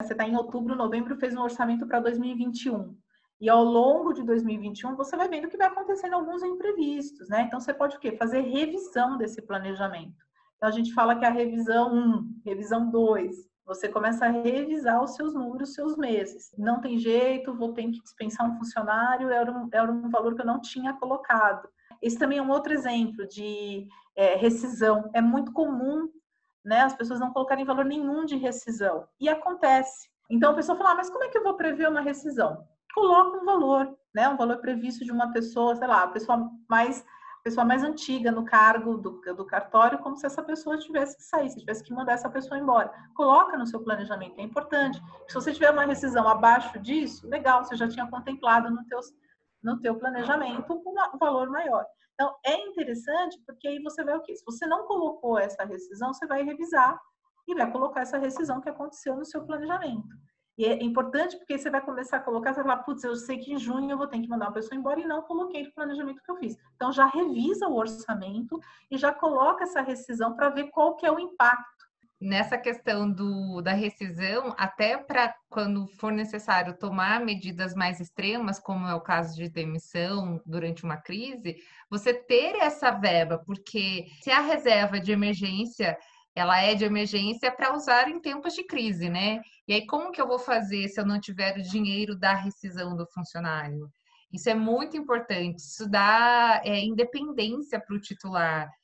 Você está em outubro, novembro, fez um orçamento para 2021. E ao longo de 2021, você vai vendo que vai acontecendo alguns imprevistos, né? Então, você pode o quê? Fazer revisão desse planejamento. Então, a gente fala que é a revisão 1, revisão 2, você começa a revisar os seus números, os seus meses. Não tem jeito, vou ter que dispensar um funcionário, era um, era um valor que eu não tinha colocado. Esse também é um outro exemplo de é, rescisão. É muito comum né, as pessoas não colocarem valor nenhum de rescisão. E acontece. Então a pessoa fala, ah, mas como é que eu vou prever uma rescisão? Coloca um valor, né? Um valor previsto de uma pessoa, sei lá, a pessoa mais pessoa mais antiga no cargo do, do cartório, como se essa pessoa tivesse que sair, se tivesse que mandar essa pessoa embora. Coloca no seu planejamento, é importante. Se você tiver uma rescisão abaixo disso, legal, você já tinha contemplado no, teus, no teu planejamento um valor maior. Então, é interessante porque aí você vai o quê? Se você não colocou essa rescisão, você vai revisar e vai colocar essa rescisão que aconteceu no seu planejamento. E é importante porque você vai começar a colocar, você vai falar, putz, eu sei que em junho eu vou ter que mandar uma pessoa embora e não coloquei no planejamento que eu fiz. Então, já revisa o orçamento e já coloca essa rescisão para ver qual que é o impacto nessa questão do, da rescisão, até para quando for necessário tomar medidas mais extremas, como é o caso de demissão durante uma crise, você ter essa verba, porque se a reserva de emergência ela é de emergência para usar em tempos de crise, né? E aí, como que eu vou fazer se eu não tiver o dinheiro da rescisão do funcionário? Isso é muito importante, isso dá é, independência para o titular.